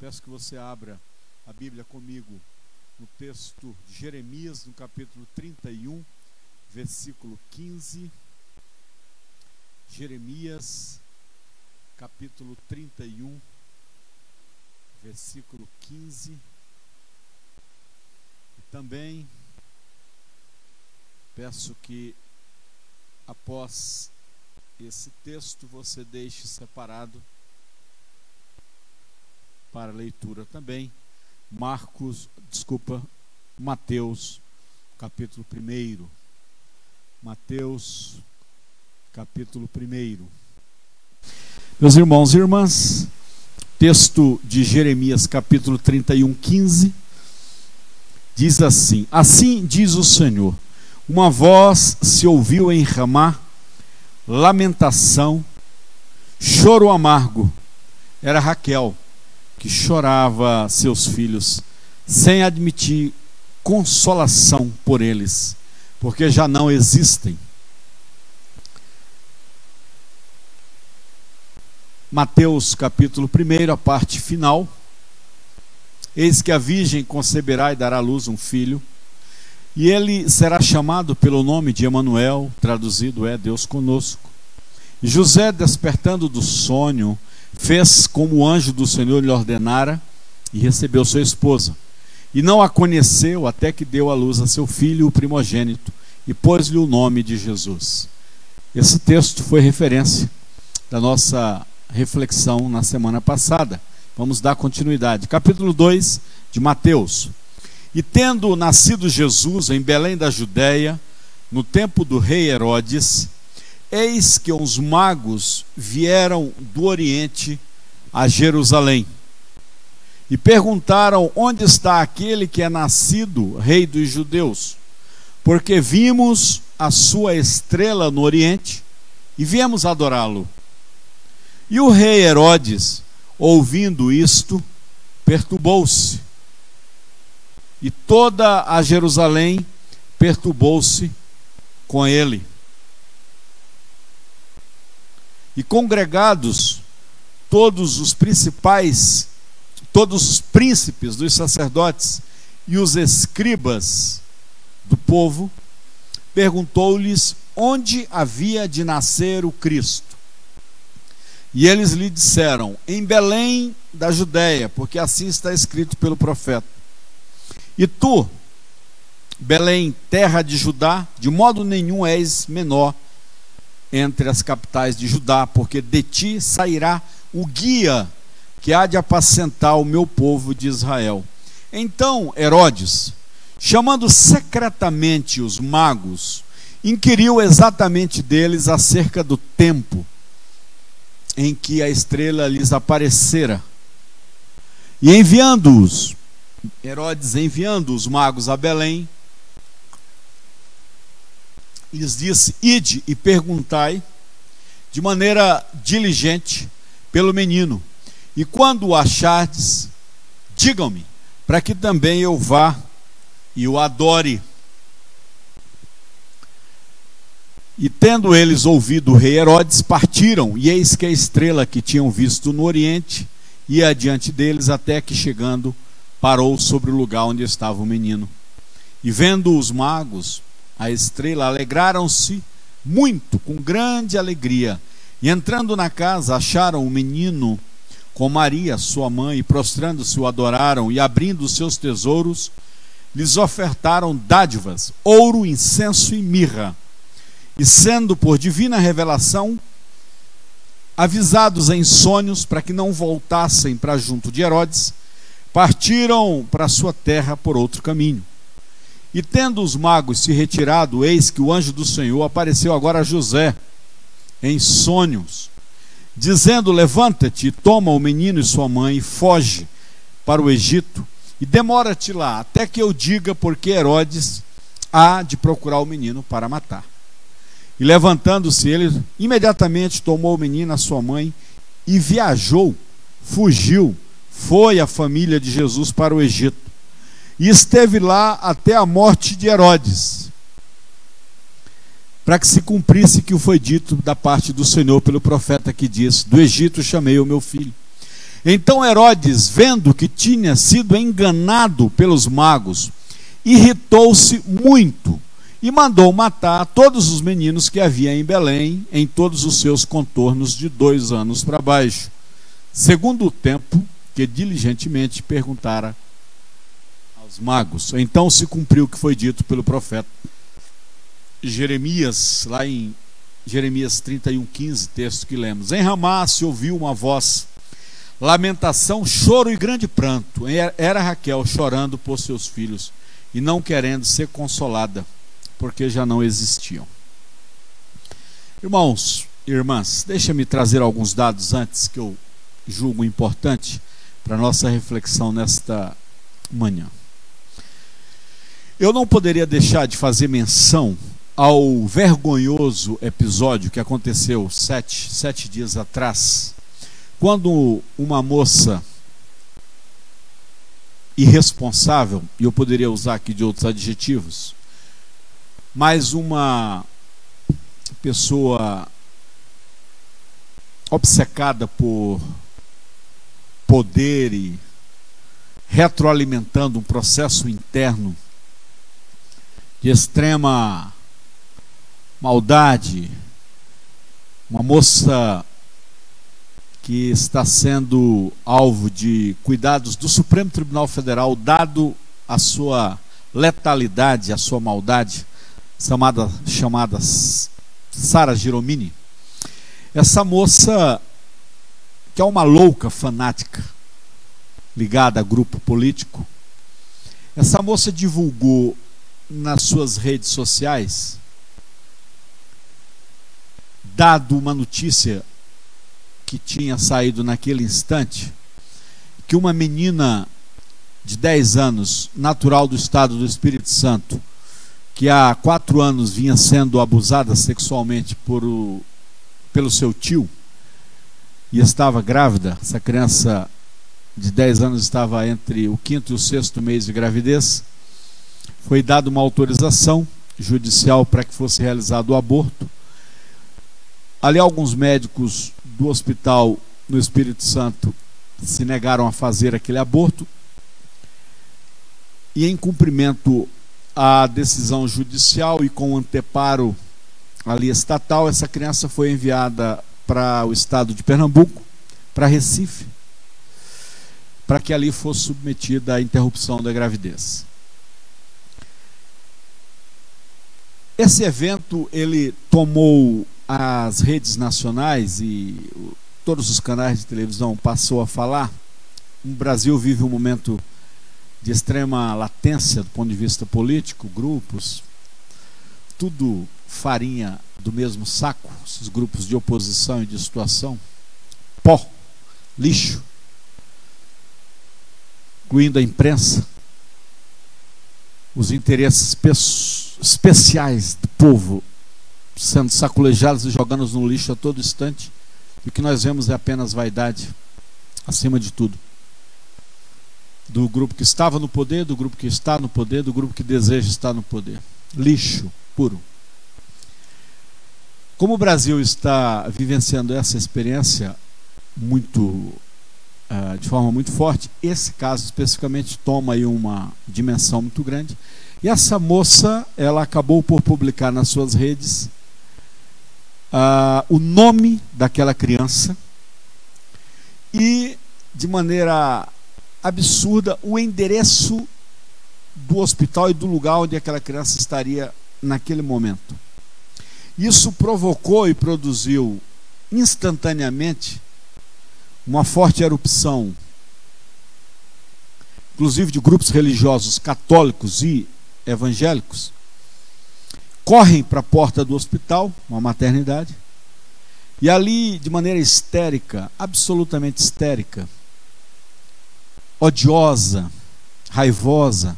Peço que você abra a Bíblia comigo no texto de Jeremias, no capítulo 31, versículo 15. Jeremias, capítulo 31, versículo 15. E também peço que após esse texto você deixe separado para leitura também. Marcos, desculpa, Mateus, capítulo 1. Mateus, capítulo 1. Meus irmãos e irmãs, texto de Jeremias, capítulo 31, 15, diz assim: Assim diz o Senhor: Uma voz se ouviu em Ramá, lamentação, choro amargo. Era Raquel que chorava seus filhos, sem admitir consolação por eles, porque já não existem. Mateus capítulo 1, a parte final. Eis que a virgem conceberá e dará à luz um filho, e ele será chamado pelo nome de Emanuel, traduzido é Deus conosco. José, despertando do sonho, fez como o anjo do Senhor lhe ordenara e recebeu sua esposa. E não a conheceu até que deu à luz a seu filho, o primogênito, e pôs-lhe o nome de Jesus. Esse texto foi referência da nossa reflexão na semana passada. Vamos dar continuidade. Capítulo 2 de Mateus. E tendo nascido Jesus em Belém da Judéia, no tempo do rei Herodes, Eis que uns magos vieram do Oriente a Jerusalém e perguntaram: Onde está aquele que é nascido rei dos judeus? Porque vimos a sua estrela no Oriente e viemos adorá-lo. E o rei Herodes, ouvindo isto, perturbou-se. E toda a Jerusalém perturbou-se com ele e congregados todos os principais, todos os príncipes dos sacerdotes e os escribas do povo, perguntou-lhes onde havia de nascer o Cristo. E eles lhe disseram: Em Belém da Judéia, porque assim está escrito pelo profeta. E tu, Belém, terra de Judá, de modo nenhum és menor entre as capitais de Judá, porque de ti sairá o guia que há de apacentar o meu povo de Israel. Então Herodes, chamando secretamente os magos, inquiriu exatamente deles acerca do tempo em que a estrela lhes aparecera. E enviando-os, Herodes enviando os magos a Belém, lhes disse: Ide e perguntai de maneira diligente pelo menino, e quando o achardes, digam-me, para que também eu vá e o adore. E tendo eles ouvido o rei Herodes, partiram, e eis que a estrela que tinham visto no oriente ia adiante deles, até que chegando, parou sobre o lugar onde estava o menino. E vendo os magos, a estrela, alegraram-se muito, com grande alegria. E entrando na casa, acharam o menino com Maria, sua mãe, e prostrando-se o adoraram, e abrindo os seus tesouros, lhes ofertaram dádivas, ouro, incenso e mirra. E sendo por divina revelação, avisados em sonhos para que não voltassem para junto de Herodes, partiram para sua terra por outro caminho. E tendo os magos se retirado, eis que o anjo do Senhor apareceu agora a José, em sonhos, dizendo: Levanta-te, toma o menino e sua mãe, e foge para o Egito, e demora-te lá, até que eu diga, porque Herodes há de procurar o menino para matar. E levantando-se ele, imediatamente tomou o menino, a sua mãe, e viajou, fugiu, foi a família de Jesus para o Egito e esteve lá até a morte de Herodes, para que se cumprisse que o foi dito da parte do Senhor pelo profeta que diz: Do Egito chamei o meu filho. Então Herodes, vendo que tinha sido enganado pelos magos, irritou-se muito e mandou matar todos os meninos que havia em Belém, em todos os seus contornos de dois anos para baixo, segundo o tempo que diligentemente perguntara magos. Então se cumpriu o que foi dito pelo profeta Jeremias, lá em Jeremias 31, 15, texto que lemos. Em Ramá se ouviu uma voz, lamentação, choro e grande pranto. Era Raquel chorando por seus filhos e não querendo ser consolada, porque já não existiam. Irmãos, irmãs, deixa-me trazer alguns dados antes que eu julgo importante para nossa reflexão nesta manhã. Eu não poderia deixar de fazer menção ao vergonhoso episódio que aconteceu sete, sete dias atrás, quando uma moça irresponsável, e eu poderia usar aqui de outros adjetivos, mas uma pessoa obcecada por poder e retroalimentando um processo interno de extrema maldade, uma moça que está sendo alvo de cuidados do Supremo Tribunal Federal, dado a sua letalidade, a sua maldade, chamada, chamada Sara Giromini. Essa moça, que é uma louca fanática, ligada a grupo político, essa moça divulgou nas suas redes sociais dado uma notícia que tinha saído naquele instante, que uma menina de 10 anos, natural do estado do Espírito Santo, que há quatro anos vinha sendo abusada sexualmente por o, pelo seu tio e estava grávida, essa criança de 10 anos estava entre o quinto e o sexto mês de gravidez, foi dada uma autorização judicial para que fosse realizado o aborto Ali alguns médicos do hospital no Espírito Santo se negaram a fazer aquele aborto. E em cumprimento à decisão judicial e com anteparo ali estatal, essa criança foi enviada para o estado de Pernambuco, para Recife, para que ali fosse submetida à interrupção da gravidez. Esse evento ele tomou as redes nacionais e todos os canais de televisão passou a falar, o Brasil vive um momento de extrema latência do ponto de vista político, grupos, tudo farinha do mesmo saco, esses grupos de oposição e de situação, pó, lixo, incluindo a imprensa, os interesses especiais do povo sendo sacolejados e jogados no lixo a todo instante. E o que nós vemos é apenas vaidade, acima de tudo. Do grupo que estava no poder, do grupo que está no poder, do grupo que deseja estar no poder. Lixo puro. Como o Brasil está vivenciando essa experiência muito uh, de forma muito forte, esse caso especificamente toma aí uma dimensão muito grande. E essa moça, ela acabou por publicar nas suas redes uh, o nome daquela criança e, de maneira absurda, o endereço do hospital e do lugar onde aquela criança estaria naquele momento. Isso provocou e produziu instantaneamente uma forte erupção, inclusive de grupos religiosos católicos e evangélicos, correm para a porta do hospital, uma maternidade, e ali, de maneira histérica, absolutamente histérica, odiosa, raivosa,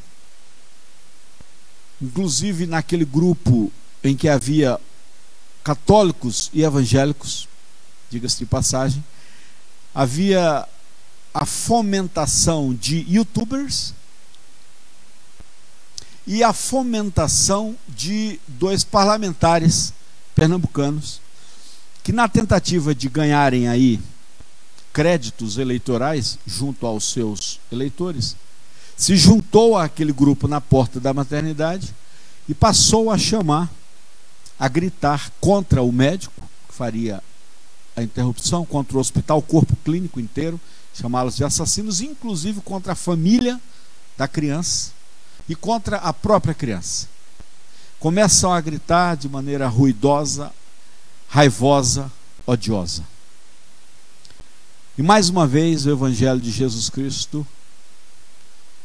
inclusive naquele grupo em que havia católicos e evangélicos, diga-se de passagem, havia a fomentação de youtubers e a fomentação de dois parlamentares pernambucanos que na tentativa de ganharem aí créditos eleitorais junto aos seus eleitores, se juntou àquele grupo na porta da maternidade e passou a chamar, a gritar contra o médico que faria a interrupção, contra o hospital, o corpo clínico inteiro, chamá-los de assassinos, inclusive contra a família da criança e contra a própria criança. Começam a gritar de maneira ruidosa, raivosa, odiosa. E mais uma vez o Evangelho de Jesus Cristo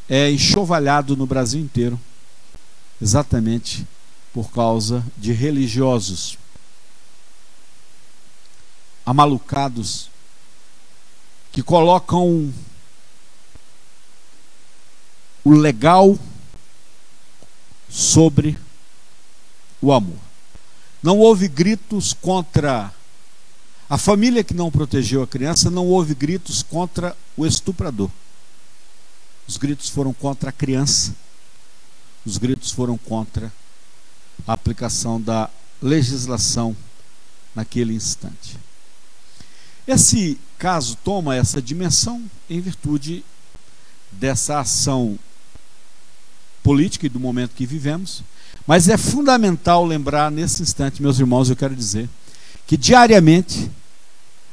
é enxovalhado no Brasil inteiro, exatamente por causa de religiosos amalucados que colocam o legal sobre o amor. Não houve gritos contra a família que não protegeu a criança, não houve gritos contra o estuprador. Os gritos foram contra a criança, os gritos foram contra a aplicação da legislação naquele instante. Esse caso toma essa dimensão em virtude dessa ação política e do momento que vivemos, mas é fundamental lembrar nesse instante, meus irmãos, eu quero dizer, que diariamente,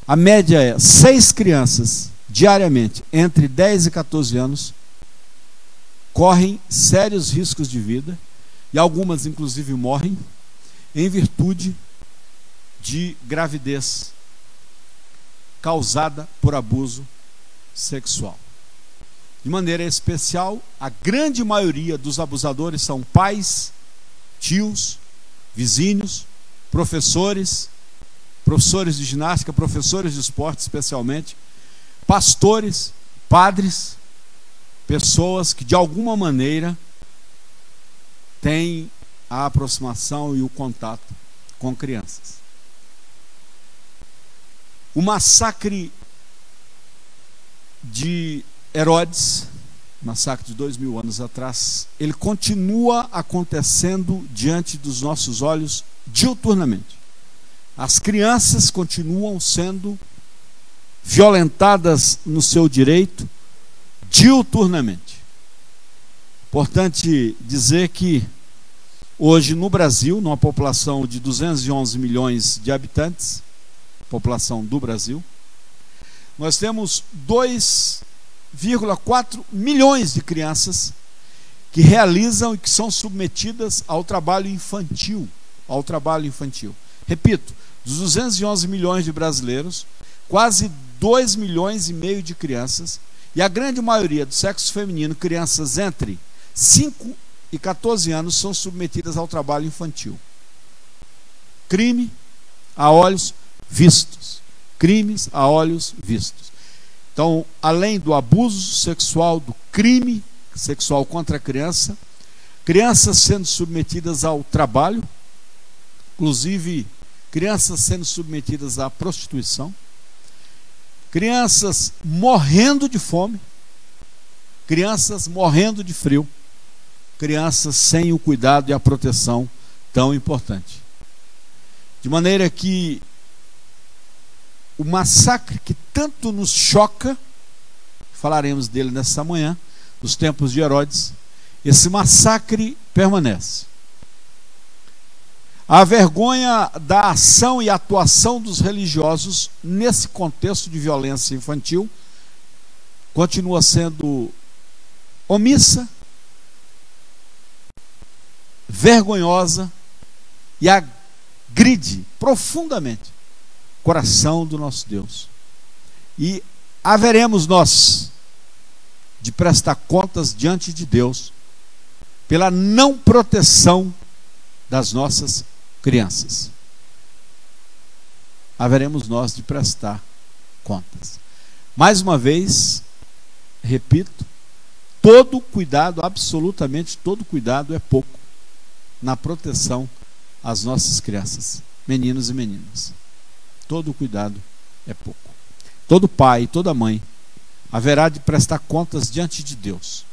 a média é seis crianças, diariamente, entre 10 e 14 anos, correm sérios riscos de vida, e algumas, inclusive, morrem, em virtude de gravidez causada por abuso sexual. De maneira especial, a grande maioria dos abusadores são pais, tios, vizinhos, professores, professores de ginástica, professores de esporte especialmente, pastores, padres, pessoas que de alguma maneira têm a aproximação e o contato com crianças. O massacre de Herodes, massacre de dois mil anos atrás, ele continua acontecendo diante dos nossos olhos diuturnamente. As crianças continuam sendo violentadas no seu direito diuturnamente. Importante dizer que hoje no Brasil, numa população de 211 milhões de habitantes, população do Brasil, nós temos 2,4 milhões de crianças que realizam e que são submetidas ao trabalho infantil, ao trabalho infantil. Repito, dos 211 milhões de brasileiros, quase 2 milhões e meio de crianças, e a grande maioria do sexo feminino, crianças entre 5 e 14 anos, são submetidas ao trabalho infantil. Crime a olhos vistos. Crimes a olhos vistos. Então, além do abuso sexual, do crime sexual contra a criança, crianças sendo submetidas ao trabalho, inclusive crianças sendo submetidas à prostituição, crianças morrendo de fome, crianças morrendo de frio, crianças sem o cuidado e a proteção tão importante. De maneira que o massacre que tanto nos choca, falaremos dele nessa manhã, nos tempos de Herodes, esse massacre permanece. A vergonha da ação e atuação dos religiosos nesse contexto de violência infantil continua sendo omissa, vergonhosa e agride profundamente coração do nosso Deus. E haveremos nós de prestar contas diante de Deus pela não proteção das nossas crianças. Haveremos nós de prestar contas. Mais uma vez, repito, todo cuidado, absolutamente todo cuidado é pouco na proteção às nossas crianças, meninos e meninas todo cuidado é pouco. Todo pai, toda mãe haverá de prestar contas diante de Deus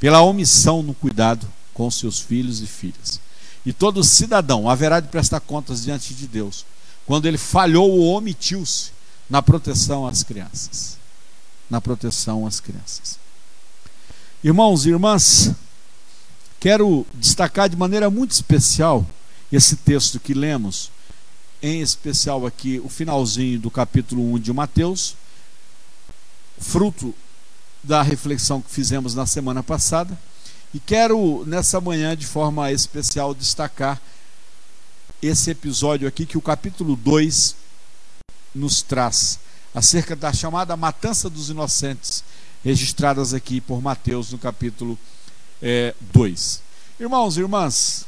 pela omissão no cuidado com seus filhos e filhas. E todo cidadão haverá de prestar contas diante de Deus quando ele falhou ou omitiu-se na proteção às crianças. Na proteção às crianças. Irmãos e irmãs, quero destacar de maneira muito especial esse texto que lemos, em especial aqui o finalzinho do capítulo 1 de Mateus, fruto da reflexão que fizemos na semana passada, e quero nessa manhã de forma especial destacar esse episódio aqui que o capítulo 2 nos traz acerca da chamada matança dos inocentes, registradas aqui por Mateus no capítulo 2. É, Irmãos e irmãs,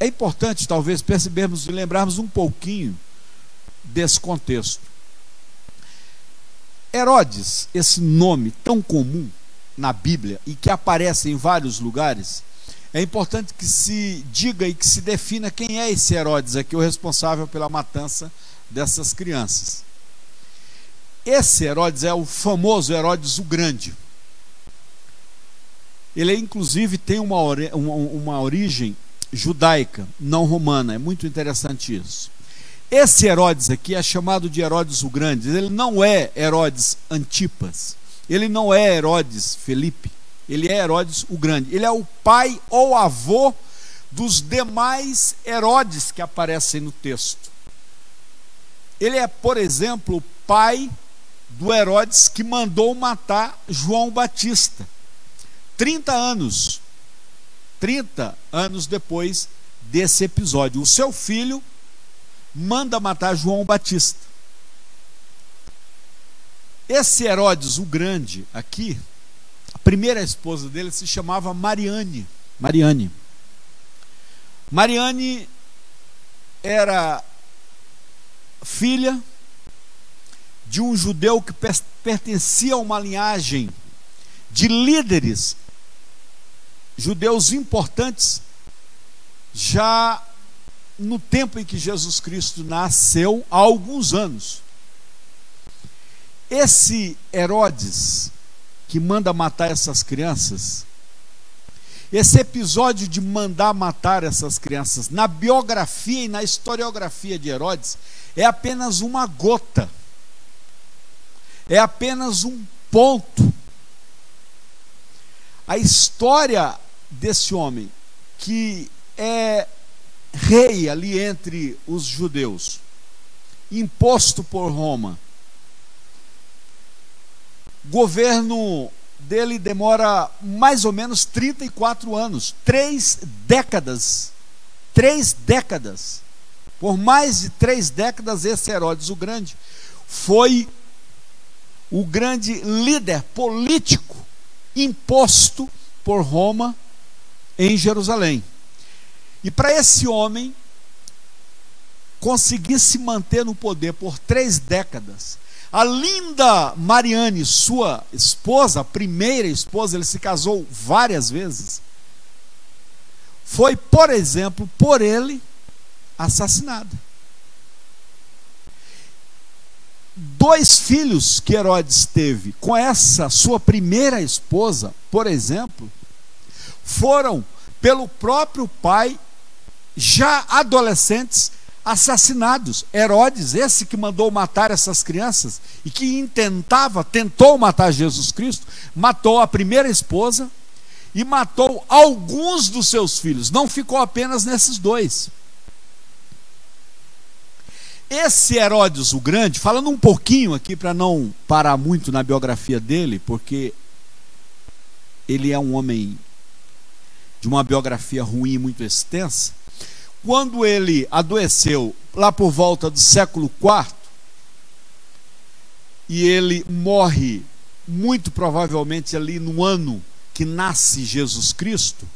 é importante talvez percebermos e lembrarmos um pouquinho desse contexto. Herodes, esse nome tão comum na Bíblia e que aparece em vários lugares, é importante que se diga e que se defina quem é esse Herodes aqui, o responsável pela matança dessas crianças. Esse Herodes é o famoso Herodes o Grande. Ele, inclusive, tem uma, uma, uma origem judaica, não romana. É muito interessante isso. Esse Herodes aqui é chamado de Herodes o Grande. Ele não é Herodes Antipas. Ele não é Herodes Felipe. Ele é Herodes o Grande. Ele é o pai ou avô dos demais Herodes que aparecem no texto. Ele é, por exemplo, o pai do Herodes que mandou matar João Batista. 30 anos. 30 anos depois desse episódio. O seu filho manda matar João Batista. Esse Herodes o Grande aqui, a primeira esposa dele se chamava Mariane. Mariane. Mariane era filha de um judeu que pertencia a uma linhagem de líderes judeus importantes já no tempo em que Jesus Cristo nasceu, há alguns anos. Esse Herodes que manda matar essas crianças, esse episódio de mandar matar essas crianças, na biografia e na historiografia de Herodes, é apenas uma gota, é apenas um ponto. A história desse homem, que é rei ali entre os judeus, imposto por Roma, governo dele demora mais ou menos 34 anos, três décadas. Três décadas. Por mais de três décadas, esse Herodes o Grande foi o grande líder político imposto por Roma em Jerusalém. E para esse homem conseguir se manter no poder por três décadas, a linda Mariane, sua esposa, a primeira esposa, ele se casou várias vezes, foi, por exemplo, por ele assassinada. Dois filhos que Herodes teve com essa sua primeira esposa, por exemplo, foram pelo próprio pai, já adolescentes, assassinados. Herodes, esse que mandou matar essas crianças e que intentava, tentou matar Jesus Cristo, matou a primeira esposa e matou alguns dos seus filhos. Não ficou apenas nesses dois. Esse Herodes o Grande, falando um pouquinho aqui para não parar muito na biografia dele, porque ele é um homem de uma biografia ruim muito extensa, quando ele adoeceu lá por volta do século IV, e ele morre muito provavelmente ali no ano que nasce Jesus Cristo,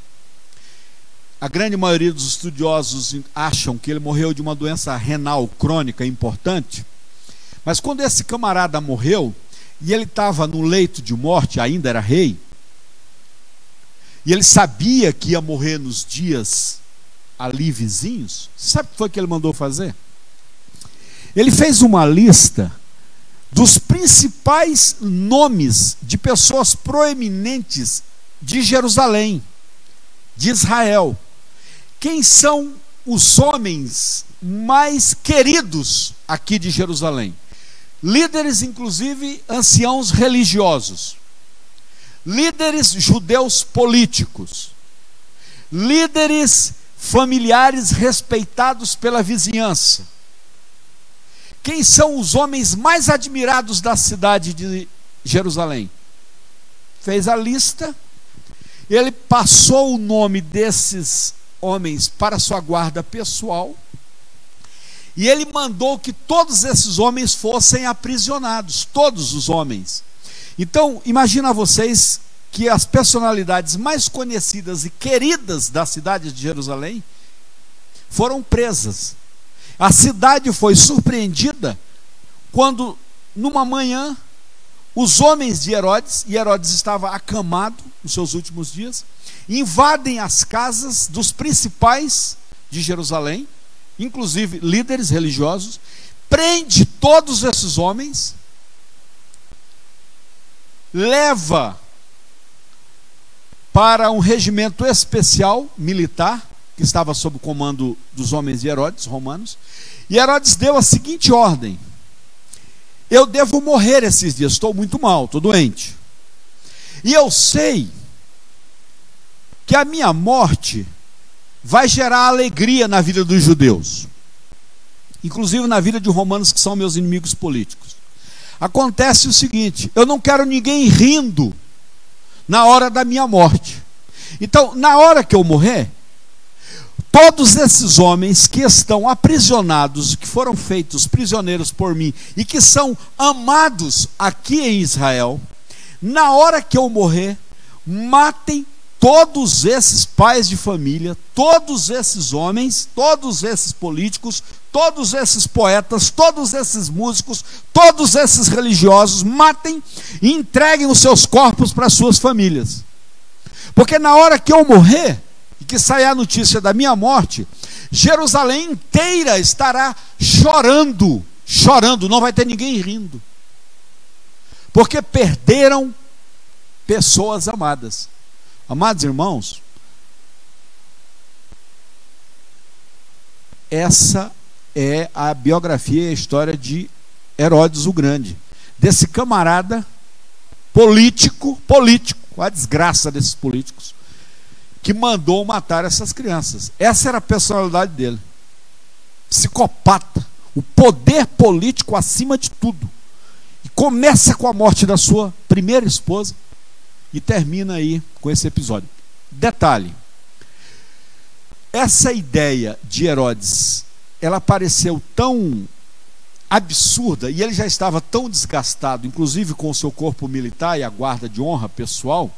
a grande maioria dos estudiosos acham que ele morreu de uma doença renal crônica importante. Mas quando esse camarada morreu, e ele estava no leito de morte, ainda era rei, e ele sabia que ia morrer nos dias ali vizinhos, sabe o que foi que ele mandou fazer? Ele fez uma lista dos principais nomes de pessoas proeminentes de Jerusalém, de Israel. Quem são os homens mais queridos aqui de Jerusalém? líderes, inclusive anciãos religiosos, líderes judeus políticos, líderes familiares respeitados pela vizinhança. Quem são os homens mais admirados da cidade de Jerusalém? Fez a lista, ele passou o nome desses homens para sua guarda pessoal, e ele mandou que todos esses homens fossem aprisionados, todos os homens. Então, imagina vocês que as personalidades mais conhecidas e queridas da cidade de Jerusalém foram presas. A cidade foi surpreendida quando, numa manhã, os homens de Herodes, e Herodes estava acamado nos seus últimos dias, invadem as casas dos principais de Jerusalém, inclusive líderes religiosos, prende todos esses homens, leva para um regimento especial militar, que estava sob o comando dos homens de Herodes, romanos, e Herodes deu a seguinte ordem: Eu devo morrer esses dias, estou muito mal, estou doente. E eu sei que a minha morte vai gerar alegria na vida dos judeus, inclusive na vida de romanos que são meus inimigos políticos. Acontece o seguinte: eu não quero ninguém rindo na hora da minha morte. Então, na hora que eu morrer, todos esses homens que estão aprisionados, que foram feitos prisioneiros por mim e que são amados aqui em Israel, na hora que eu morrer, matem todos esses pais de família, todos esses homens, todos esses políticos, todos esses poetas, todos esses músicos, todos esses religiosos, matem e entreguem os seus corpos para suas famílias. Porque na hora que eu morrer, e que sair a notícia da minha morte, Jerusalém inteira estará chorando, chorando, não vai ter ninguém rindo. Porque perderam pessoas amadas. Amados irmãos, essa é a biografia e a história de Herodes o Grande, desse camarada político, político, a desgraça desses políticos, que mandou matar essas crianças. Essa era a personalidade dele. Psicopata. O poder político acima de tudo. E começa com a morte da sua primeira esposa e termina aí com esse episódio. Detalhe: essa ideia de Herodes, ela pareceu tão absurda e ele já estava tão desgastado, inclusive com o seu corpo militar e a guarda de honra pessoal,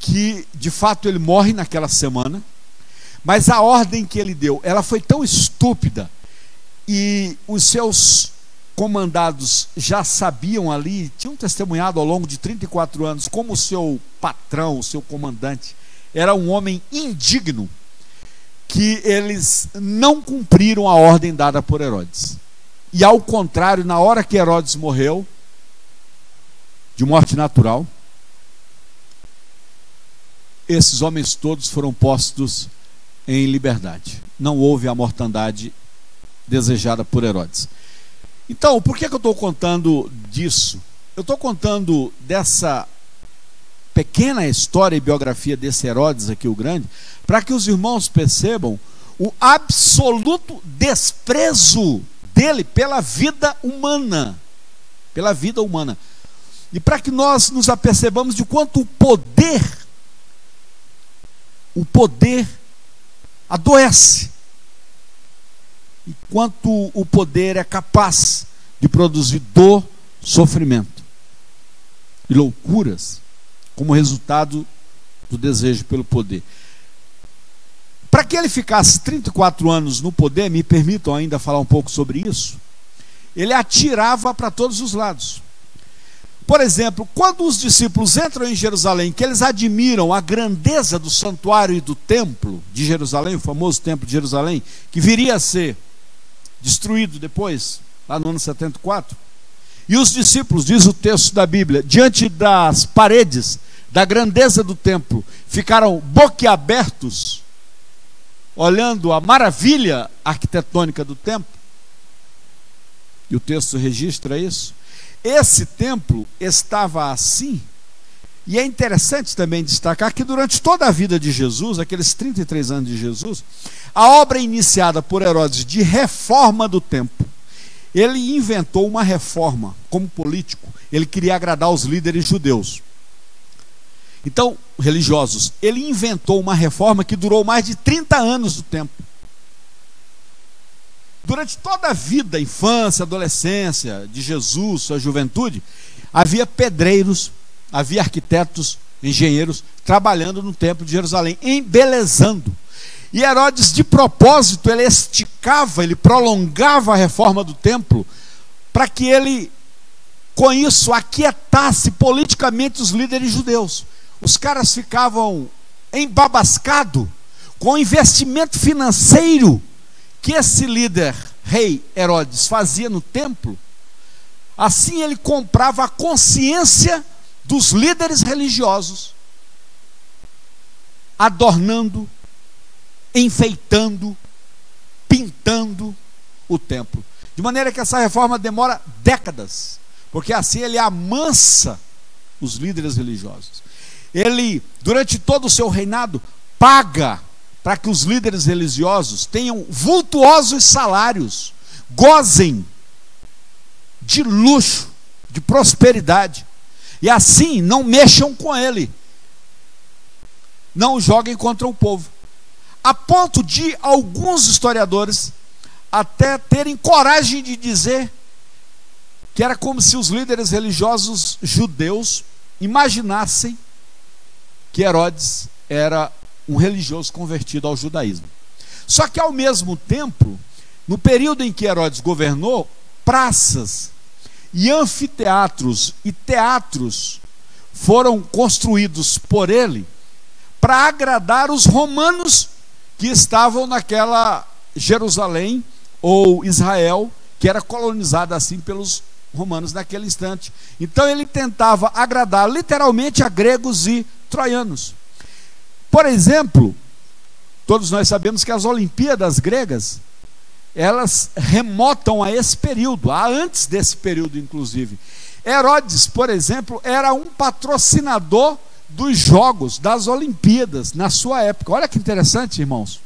que de fato ele morre naquela semana, mas a ordem que ele deu, ela foi tão estúpida e os seus comandados já sabiam ali, tinham testemunhado ao longo de 34 anos como o seu patrão, o seu comandante, era um homem indigno, que eles não cumpriram a ordem dada por Herodes. E ao contrário, na hora que Herodes morreu, de morte natural, esses homens todos foram postos em liberdade. Não houve a mortandade desejada por Herodes. Então, por que, que eu estou contando disso? Eu estou contando dessa pequena história e biografia desse Herodes aqui, o Grande, para que os irmãos percebam o absoluto desprezo dele pela vida humana. Pela vida humana. E para que nós nos apercebamos de quanto o poder o poder adoece. E quanto o poder é capaz de produzir dor, sofrimento e loucuras como resultado do desejo pelo poder. Para que ele ficasse 34 anos no poder, me permitam ainda falar um pouco sobre isso, ele atirava para todos os lados. Por exemplo, quando os discípulos entram em Jerusalém, que eles admiram a grandeza do santuário e do templo de Jerusalém, o famoso templo de Jerusalém, que viria a ser destruído depois, lá no ano 74. E os discípulos, diz o texto da Bíblia, diante das paredes da grandeza do templo, ficaram boquiabertos, olhando a maravilha arquitetônica do templo. E o texto registra isso. Esse templo estava assim. E é interessante também destacar que durante toda a vida de Jesus, aqueles 33 anos de Jesus, a obra iniciada por Herodes de reforma do templo, ele inventou uma reforma como político. Ele queria agradar os líderes judeus. Então, religiosos, ele inventou uma reforma que durou mais de 30 anos do tempo. Durante toda a vida, infância, adolescência de Jesus, sua juventude, havia pedreiros, havia arquitetos, engenheiros trabalhando no templo de Jerusalém, embelezando. E Herodes, de propósito, ele esticava, ele prolongava a reforma do templo, para que ele, com isso, aquietasse politicamente os líderes judeus. Os caras ficavam embabascados com o investimento financeiro que esse líder, rei Herodes, fazia no templo, assim ele comprava a consciência dos líderes religiosos, adornando, enfeitando, pintando o templo. De maneira que essa reforma demora décadas, porque assim ele amansa os líderes religiosos. Ele, durante todo o seu reinado, paga para que os líderes religiosos tenham vultuosos salários, gozem de luxo, de prosperidade, e assim não mexam com ele, não joguem contra o povo, a ponto de alguns historiadores até terem coragem de dizer que era como se os líderes religiosos judeus imaginassem que Herodes era um religioso convertido ao judaísmo. Só que ao mesmo tempo, no período em que Herodes governou, praças e anfiteatros e teatros foram construídos por ele para agradar os romanos que estavam naquela Jerusalém ou Israel, que era colonizada assim pelos romanos naquele instante. Então ele tentava agradar literalmente a gregos e troianos. Por exemplo, todos nós sabemos que as Olimpíadas gregas, elas remotam a esse período, a antes desse período, inclusive. Herodes, por exemplo, era um patrocinador dos Jogos, das Olimpíadas, na sua época. Olha que interessante, irmãos.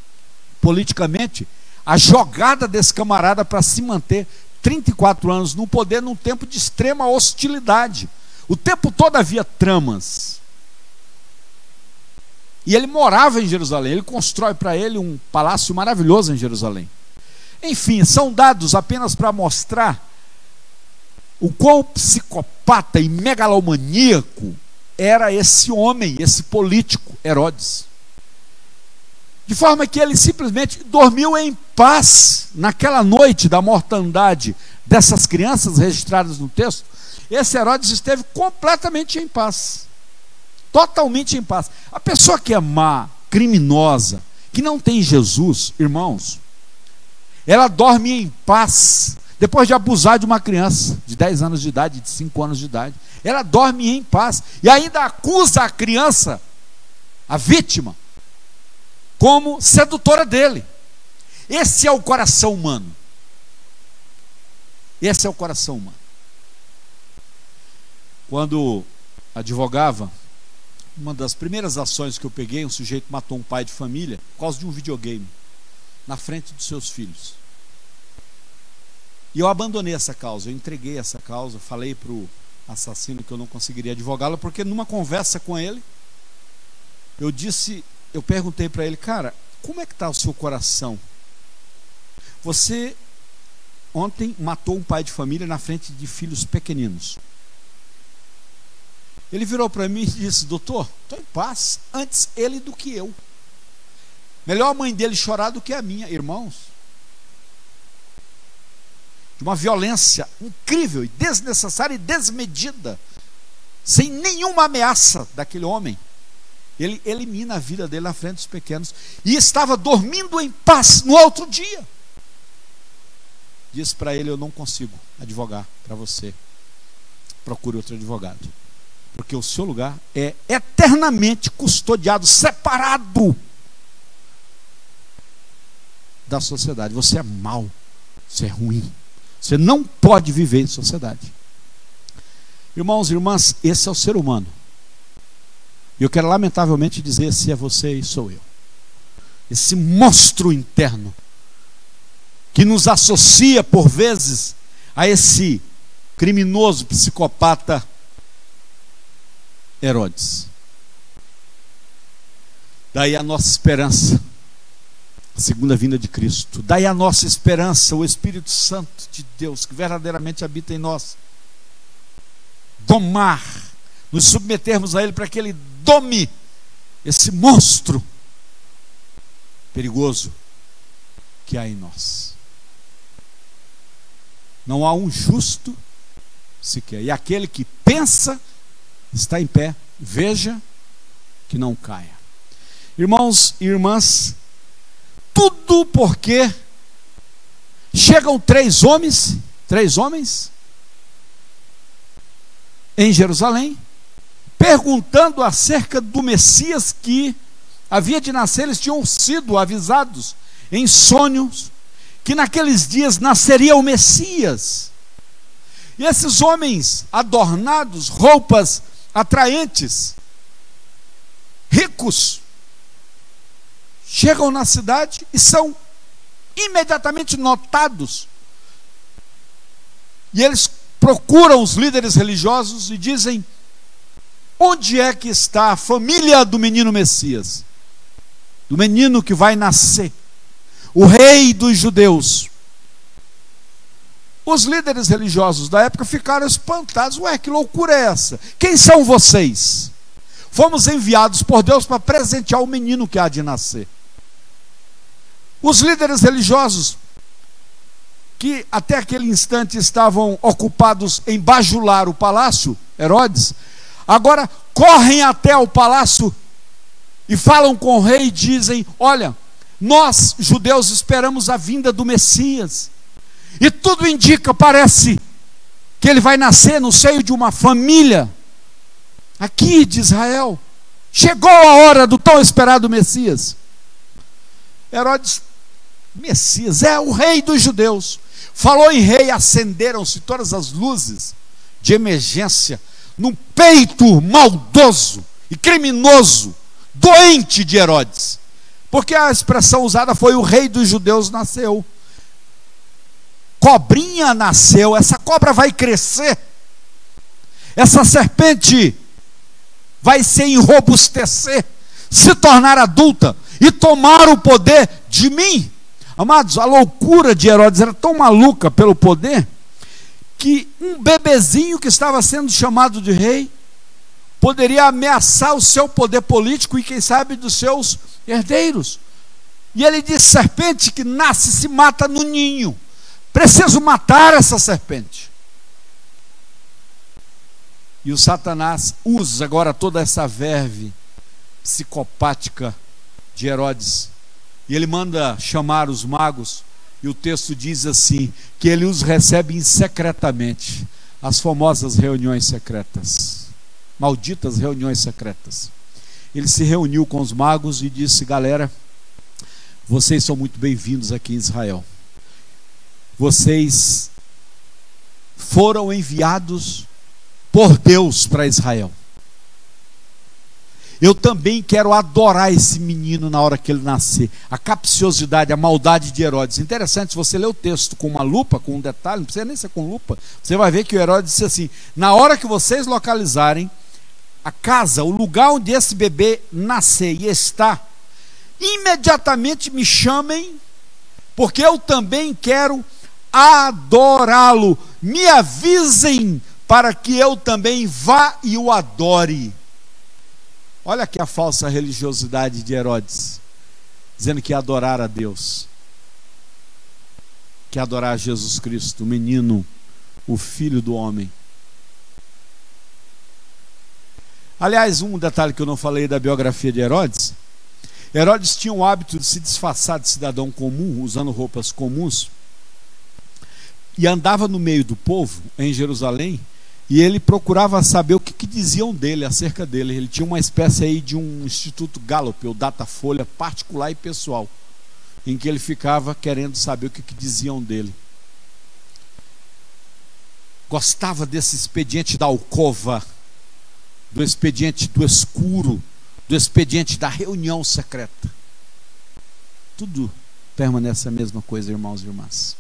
Politicamente, a jogada desse camarada para se manter 34 anos no poder num tempo de extrema hostilidade. O tempo todo havia tramas. E ele morava em Jerusalém. Ele constrói para ele um palácio maravilhoso em Jerusalém. Enfim, são dados apenas para mostrar o quão psicopata e megalomaníaco era esse homem, esse político, Herodes. De forma que ele simplesmente dormiu em paz naquela noite da mortandade dessas crianças registradas no texto. Esse Herodes esteve completamente em paz totalmente em paz. A pessoa que é má, criminosa, que não tem Jesus, irmãos, ela dorme em paz depois de abusar de uma criança de 10 anos de idade, de 5 anos de idade. Ela dorme em paz e ainda acusa a criança, a vítima, como sedutora dele. Esse é o coração humano. Esse é o coração humano. Quando advogava, uma das primeiras ações que eu peguei, um sujeito matou um pai de família por causa de um videogame na frente dos seus filhos. E eu abandonei essa causa, eu entreguei essa causa, falei para o assassino que eu não conseguiria advogá-la, porque numa conversa com ele, eu disse, eu perguntei para ele, cara, como é que está o seu coração? Você ontem matou um pai de família na frente de filhos pequeninos. Ele virou para mim e disse: Doutor, estou em paz. Antes ele do que eu. Melhor a mãe dele chorar do que a minha, irmãos. De uma violência incrível desnecessária e desmedida, sem nenhuma ameaça daquele homem. Ele elimina a vida dele na frente dos pequenos e estava dormindo em paz no outro dia. Disse para ele: Eu não consigo advogar para você. Procure outro advogado porque o seu lugar é eternamente custodiado, separado da sociedade. Você é mau, você é ruim, Você não pode viver em sociedade. Irmãos e irmãs, esse é o ser humano. E eu quero lamentavelmente dizer: se é você e sou eu. Esse monstro interno que nos associa por vezes a esse criminoso psicopata Herodes. Daí a nossa esperança, segunda vinda de Cristo. Daí a nossa esperança, o Espírito Santo de Deus, que verdadeiramente habita em nós. Domar, nos submetermos a Ele para que Ele dome esse monstro perigoso que há em nós. Não há um justo sequer. E aquele que pensa está em pé, veja que não caia. Irmãos e irmãs, tudo porque chegam três homens, três homens em Jerusalém, perguntando acerca do Messias que havia de nascer, eles tinham sido avisados em sonhos que naqueles dias nasceria o Messias. E esses homens adornados, roupas atraentes, ricos, chegam na cidade e são imediatamente notados. E eles procuram os líderes religiosos e dizem: onde é que está a família do menino Messias? Do menino que vai nascer, o rei dos judeus. Os líderes religiosos da época ficaram espantados. Ué, que loucura é essa? Quem são vocês? Fomos enviados por Deus para presentear o menino que há de nascer. Os líderes religiosos, que até aquele instante estavam ocupados em bajular o palácio, Herodes, agora correm até o palácio e falam com o rei e dizem: Olha, nós, judeus, esperamos a vinda do Messias. E tudo indica, parece, que ele vai nascer no seio de uma família aqui de Israel. Chegou a hora do tão esperado Messias. Herodes, Messias, é o rei dos judeus. Falou em rei, acenderam-se todas as luzes de emergência no peito maldoso e criminoso, doente de Herodes. Porque a expressão usada foi o rei dos judeus nasceu cobrinha nasceu, essa cobra vai crescer, essa serpente vai se enrobustecer, se tornar adulta e tomar o poder de mim. Amados, a loucura de Herodes era tão maluca pelo poder que um bebezinho que estava sendo chamado de rei poderia ameaçar o seu poder político e, quem sabe, dos seus herdeiros. E ele diz: serpente que nasce se mata no ninho. Preciso matar essa serpente. E o Satanás usa agora toda essa verve psicopática de Herodes. E ele manda chamar os magos. E o texto diz assim: que ele os recebe secretamente as famosas reuniões secretas. Malditas reuniões secretas. Ele se reuniu com os magos e disse: Galera, vocês são muito bem-vindos aqui em Israel vocês foram enviados por Deus para Israel. Eu também quero adorar esse menino na hora que ele nascer. A capciosidade, a maldade de Herodes. Interessante, se você ler o texto com uma lupa, com um detalhe, não precisa nem ser com lupa, você vai ver que o Herodes disse assim: na hora que vocês localizarem a casa, o lugar onde esse bebê nascer e está, imediatamente me chamem, porque eu também quero adorá-lo. Me avisem para que eu também vá e o adore. Olha aqui a falsa religiosidade de Herodes, dizendo que ia adorar a Deus, que ia adorar Jesus Cristo, o menino, o filho do homem. Aliás, um detalhe que eu não falei da biografia de Herodes: Herodes tinha o hábito de se disfarçar de cidadão comum, usando roupas comuns e andava no meio do povo em Jerusalém e ele procurava saber o que, que, diziam dele, acerca dele. Ele tinha uma espécie aí de um instituto Gallup, ou Datafolha particular e pessoal, em que ele ficava querendo saber o que, que diziam dele. gostava desse expediente da alcova, do expediente do escuro, do expediente da reunião secreta. Tudo permanece a mesma coisa, irmãos e irmãs.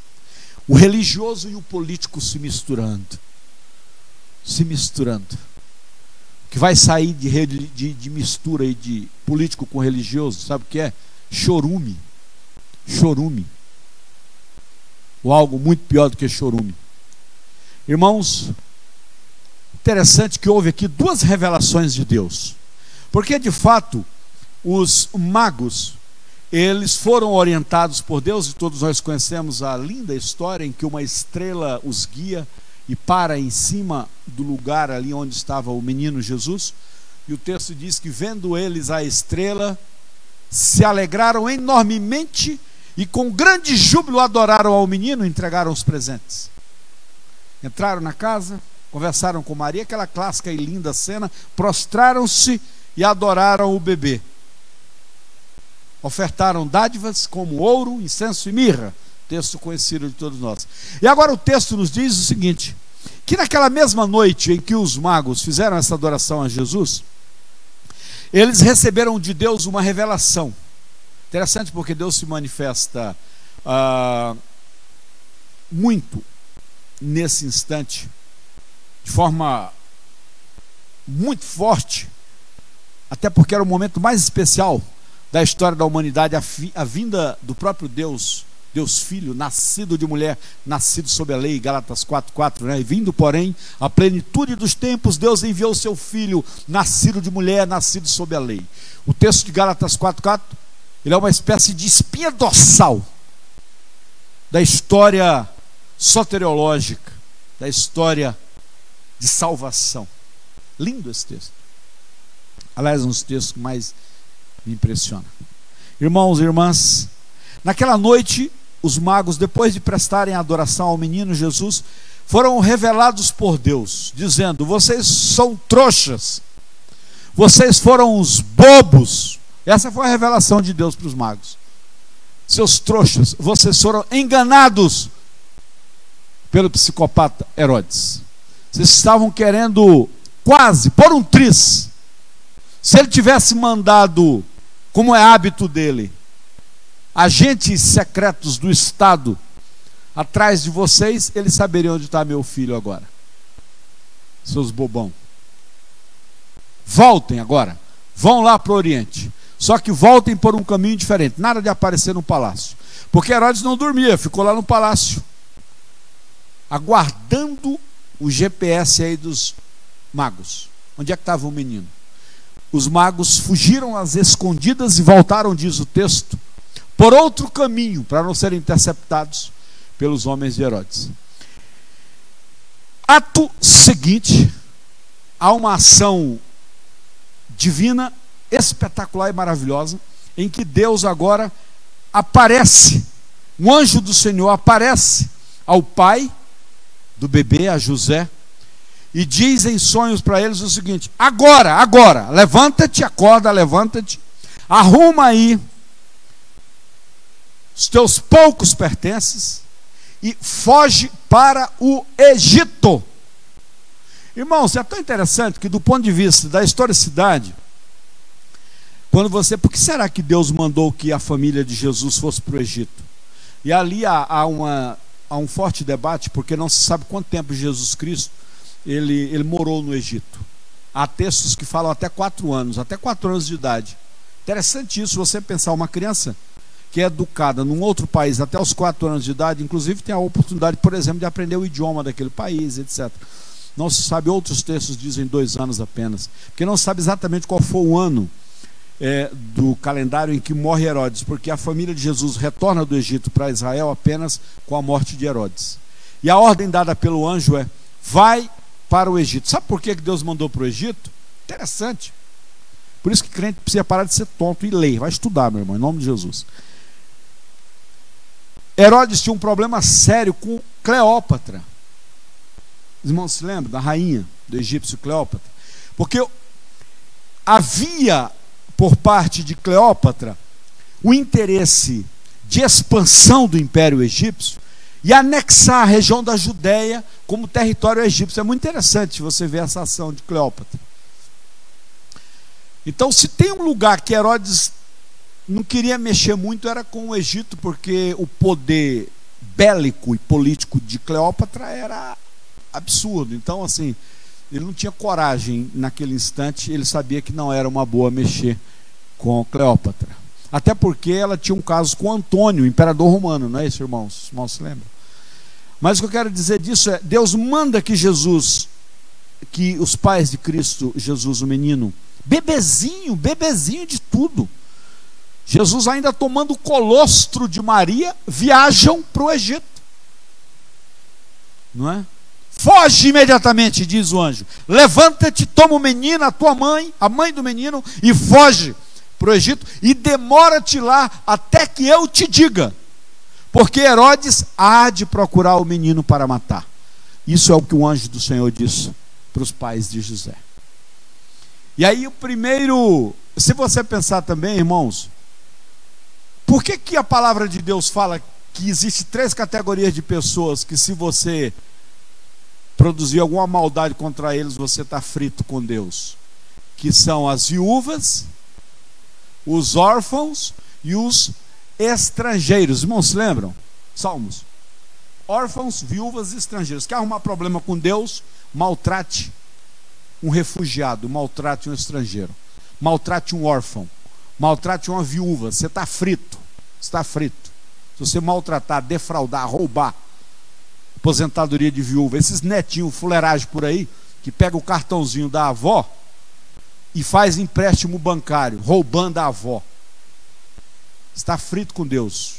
O religioso e o político se misturando. Se misturando. O que vai sair de, de, de mistura aí de político com religioso, sabe o que é? Chorume. Chorume. Ou algo muito pior do que chorume. Irmãos, interessante que houve aqui duas revelações de Deus. Porque de fato, os magos, eles foram orientados por Deus, e todos nós conhecemos a linda história em que uma estrela os guia e para em cima do lugar ali onde estava o menino Jesus. E o texto diz que, vendo eles a estrela, se alegraram enormemente e com grande júbilo adoraram ao menino e entregaram os presentes. Entraram na casa, conversaram com Maria, aquela clássica e linda cena, prostraram-se e adoraram o bebê. Ofertaram dádivas como ouro, incenso e mirra. Texto conhecido de todos nós. E agora o texto nos diz o seguinte: que naquela mesma noite em que os magos fizeram essa adoração a Jesus, eles receberam de Deus uma revelação. Interessante porque Deus se manifesta ah, muito nesse instante, de forma muito forte, até porque era o momento mais especial da história da humanidade, a, a vinda do próprio Deus, Deus Filho, nascido de mulher, nascido sob a lei, Gálatas 4,4, né? E vindo, porém, a plenitude dos tempos, Deus enviou seu Filho, nascido de mulher, nascido sob a lei. O texto de Gálatas 4,4, ele é uma espécie de espinha dorsal da história soteriológica, da história de salvação. Lindo esse texto. Aliás, um dos textos que mais me impressiona. Irmãos e irmãs, naquela noite, os magos, depois de prestarem adoração ao menino Jesus, foram revelados por Deus, dizendo: Vocês são trouxas, vocês foram os bobos. Essa foi a revelação de Deus para os magos. Seus trouxas, vocês foram enganados pelo psicopata Herodes. Vocês estavam querendo quase por um tris. Se ele tivesse mandado, como é hábito dele, agentes secretos do Estado atrás de vocês, eles saberiam onde está meu filho agora. Seus bobão. Voltem agora. Vão lá para o Oriente. Só que voltem por um caminho diferente. Nada de aparecer no palácio. Porque Herodes não dormia, ficou lá no palácio aguardando o GPS aí dos magos. Onde é que estava o menino? Os magos fugiram às escondidas e voltaram, diz o texto, por outro caminho, para não serem interceptados pelos homens de Herodes. Ato seguinte, há uma ação divina, espetacular e maravilhosa, em que Deus agora aparece, um anjo do Senhor aparece ao pai do bebê a José e diz em sonhos para eles o seguinte: agora, agora, levanta-te, acorda, levanta-te, arruma aí os teus poucos pertences e foge para o Egito. Irmãos, é tão interessante que, do ponto de vista da historicidade, quando você. Por que será que Deus mandou que a família de Jesus fosse para o Egito? E ali há, há uma há um forte debate porque não se sabe quanto tempo Jesus Cristo ele, ele morou no Egito. Há textos que falam até quatro anos, até quatro anos de idade. Interessante isso, você pensar uma criança que é educada num outro país até os quatro anos de idade, inclusive tem a oportunidade, por exemplo, de aprender o idioma daquele país, etc. Não se sabe, outros textos dizem dois anos apenas, porque não sabe exatamente qual foi o ano é, do calendário em que morre Herodes, porque a família de Jesus retorna do Egito para Israel apenas com a morte de Herodes. E a ordem dada pelo anjo é: vai para o Egito. Sabe por que Deus mandou para o Egito? Interessante. Por isso que crente precisa parar de ser tonto e ler. Vai estudar, meu irmão, em nome de Jesus. Herodes tinha um problema sério com Cleópatra. Os irmãos se lembram da rainha do egípcio Cleópatra? Porque havia por parte de Cleópatra o interesse de expansão do Império Egípcio e anexar a região da Judéia como território egípcio. É muito interessante você ver essa ação de Cleópatra. Então, se tem um lugar que Herodes não queria mexer muito, era com o Egito, porque o poder bélico e político de Cleópatra era absurdo. Então, assim, ele não tinha coragem naquele instante, ele sabia que não era uma boa mexer com Cleópatra. Até porque ela tinha um caso com Antônio, imperador romano, não é isso, irmãos? Os irmãos se lembram? Mas o que eu quero dizer disso é: Deus manda que Jesus, que os pais de Cristo, Jesus, o menino, bebezinho, bebezinho de tudo, Jesus ainda tomando o colostro de Maria, viajam para o Egito. Não é? Foge imediatamente, diz o anjo. Levanta-te, toma o menino, a tua mãe, a mãe do menino, e foge para o Egito e demora-te lá até que eu te diga. Porque Herodes há de procurar o menino para matar. Isso é o que o anjo do Senhor disse para os pais de José. E aí o primeiro, se você pensar também, irmãos, por que, que a palavra de Deus fala que existe três categorias de pessoas que se você produzir alguma maldade contra eles, você está frito com Deus? Que são as viúvas, os órfãos e os estrangeiros. Irmãos, se lembram? Salmos. Órfãos, viúvas e estrangeiros. Quer arrumar problema com Deus? Maltrate um refugiado, maltrate um estrangeiro, maltrate um órfão, maltrate uma viúva. Você está frito. Está frito. Se você maltratar, defraudar, roubar, aposentadoria de viúva, esses netinhos fuleiragem por aí, que pega o cartãozinho da avó e faz empréstimo bancário, roubando a avó. Está frito com Deus.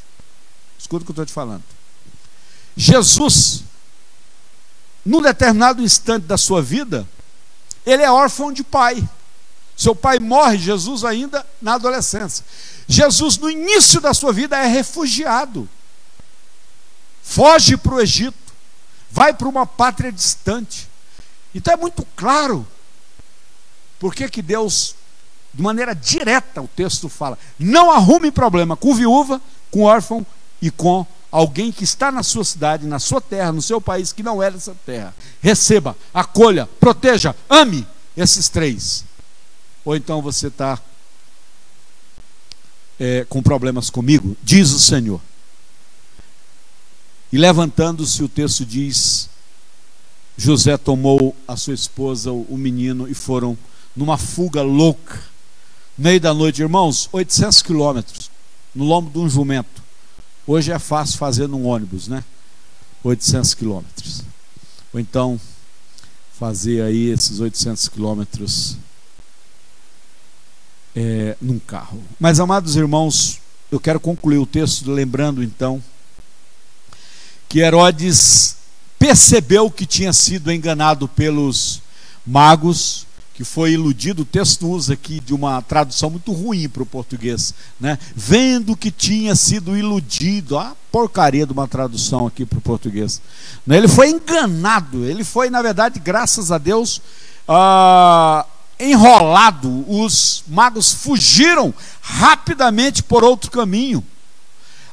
Escuta o que eu estou te falando. Jesus, num determinado instante da sua vida, ele é órfão de pai. Seu pai morre, Jesus ainda na adolescência. Jesus, no início da sua vida, é refugiado. Foge para o Egito. Vai para uma pátria distante. Então é muito claro. Por que, que Deus, de maneira direta, o texto fala: não arrume problema com viúva, com órfão e com alguém que está na sua cidade, na sua terra, no seu país, que não é dessa terra. Receba, acolha, proteja, ame esses três. Ou então você está é, com problemas comigo, diz o Senhor. E levantando-se, o texto diz: José tomou a sua esposa, o menino, e foram numa fuga louca, meio da noite, irmãos, 800 quilômetros, no lombo de um jumento. Hoje é fácil fazer num ônibus, né? 800 quilômetros. Ou então, fazer aí esses 800 quilômetros é, num carro. Mas, amados irmãos, eu quero concluir o texto lembrando então que Herodes percebeu que tinha sido enganado pelos magos que foi iludido, o texto usa aqui de uma tradução muito ruim para o português, né? Vendo que tinha sido iludido, a porcaria de uma tradução aqui para o português. Né? Ele foi enganado, ele foi, na verdade, graças a Deus, ah, enrolado. Os magos fugiram rapidamente por outro caminho.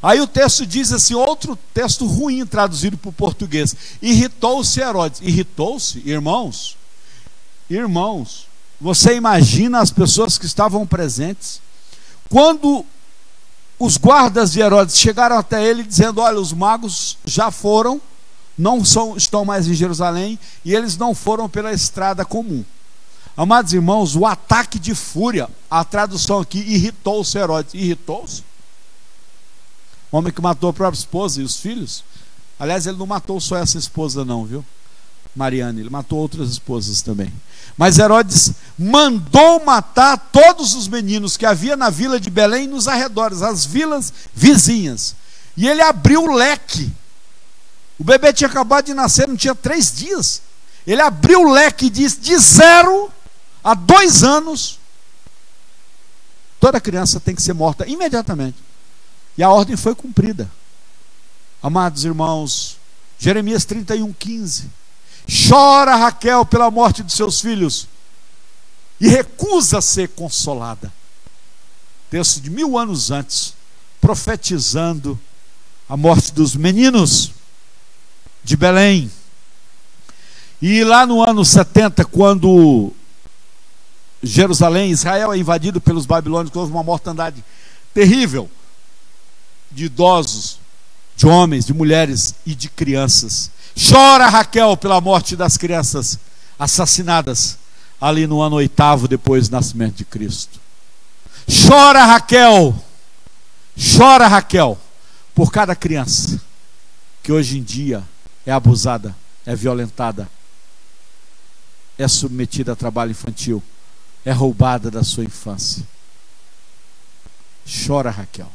Aí o texto diz assim, outro texto ruim traduzido para o português. Irritou-se Herodes. Irritou-se, irmãos? Irmãos, você imagina as pessoas que estavam presentes? Quando os guardas de Herodes chegaram até ele dizendo: Olha, os magos já foram, não são, estão mais em Jerusalém e eles não foram pela estrada comum. Amados irmãos, o ataque de fúria, a tradução aqui, irritou-se Herodes. Irritou-se? Homem que matou a própria esposa e os filhos. Aliás, ele não matou só essa esposa, não, viu? Mariana, ele matou outras esposas também. Mas Herodes mandou matar todos os meninos que havia na vila de Belém e nos arredores, as vilas vizinhas. E ele abriu o leque. O bebê tinha acabado de nascer, não tinha três dias. Ele abriu o leque e disse: de zero a dois anos, toda criança tem que ser morta imediatamente. E a ordem foi cumprida. Amados irmãos, Jeremias 31, 15. Chora Raquel pela morte de seus filhos e recusa ser consolada. Texto de mil anos antes, profetizando a morte dos meninos. de Belém. E lá no ano 70, quando Jerusalém, Israel é invadido pelos babilônios, houve uma mortandade terrível de idosos, de homens, de mulheres e de crianças. Chora Raquel pela morte das crianças assassinadas ali no ano oitavo depois do nascimento de Cristo. Chora Raquel, chora Raquel por cada criança que hoje em dia é abusada, é violentada, é submetida a trabalho infantil, é roubada da sua infância. Chora Raquel.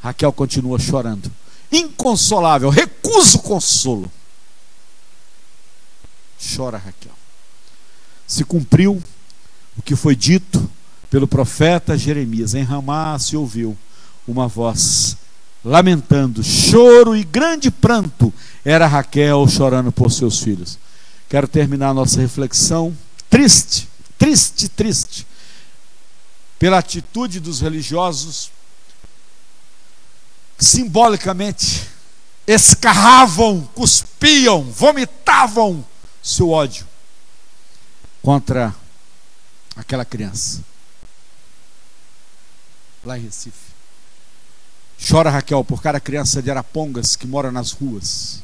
Raquel continua chorando, inconsolável, recusa o consolo. Chora Raquel. Se cumpriu o que foi dito pelo profeta Jeremias. Em Ramá se ouviu uma voz lamentando, choro e grande pranto. Era Raquel chorando por seus filhos. Quero terminar a nossa reflexão triste, triste, triste, pela atitude dos religiosos simbolicamente escarravam, cuspiam, vomitavam seu ódio contra aquela criança. Lá em Recife. Chora Raquel por cada criança de Arapongas que mora nas ruas.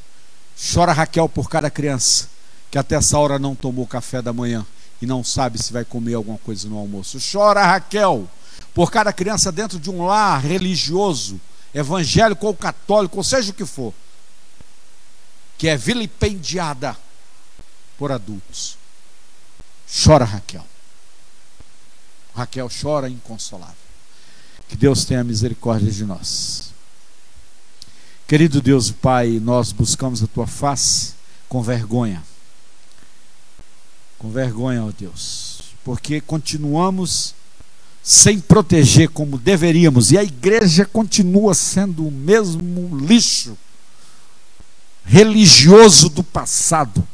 Chora Raquel por cada criança que até essa hora não tomou café da manhã e não sabe se vai comer alguma coisa no almoço. Chora Raquel por cada criança dentro de um lar religioso evangélico ou católico, ou seja o que for, que é vilipendiada por adultos. Chora Raquel. Raquel chora inconsolável. Que Deus tenha misericórdia de nós. Querido Deus Pai, nós buscamos a tua face com vergonha. Com vergonha, ó Deus, porque continuamos sem proteger como deveríamos, e a igreja continua sendo o mesmo lixo religioso do passado,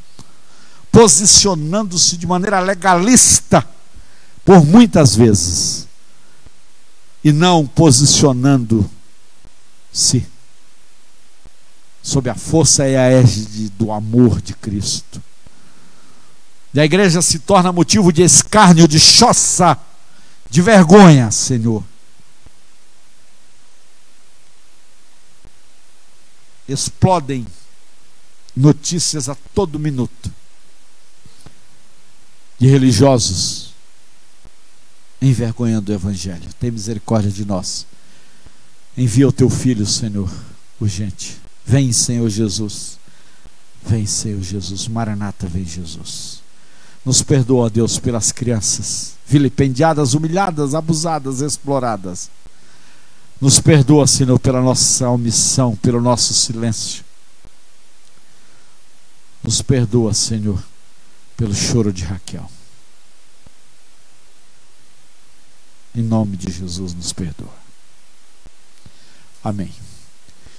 posicionando-se de maneira legalista por muitas vezes, e não posicionando-se sob a força e a égide do amor de Cristo. E a igreja se torna motivo de escárnio, de choça, de vergonha, Senhor. Explodem notícias a todo minuto de religiosos envergonhando o Evangelho. Tem misericórdia de nós. Envia o teu filho, Senhor, urgente. Vem, Senhor Jesus. Vem, Senhor Jesus. Maranata, vem, Jesus. Nos perdoa, Deus, pelas crianças vilipendiadas, humilhadas, abusadas, exploradas. Nos perdoa, Senhor, pela nossa omissão, pelo nosso silêncio. Nos perdoa, Senhor, pelo choro de Raquel. Em nome de Jesus, nos perdoa. Amém.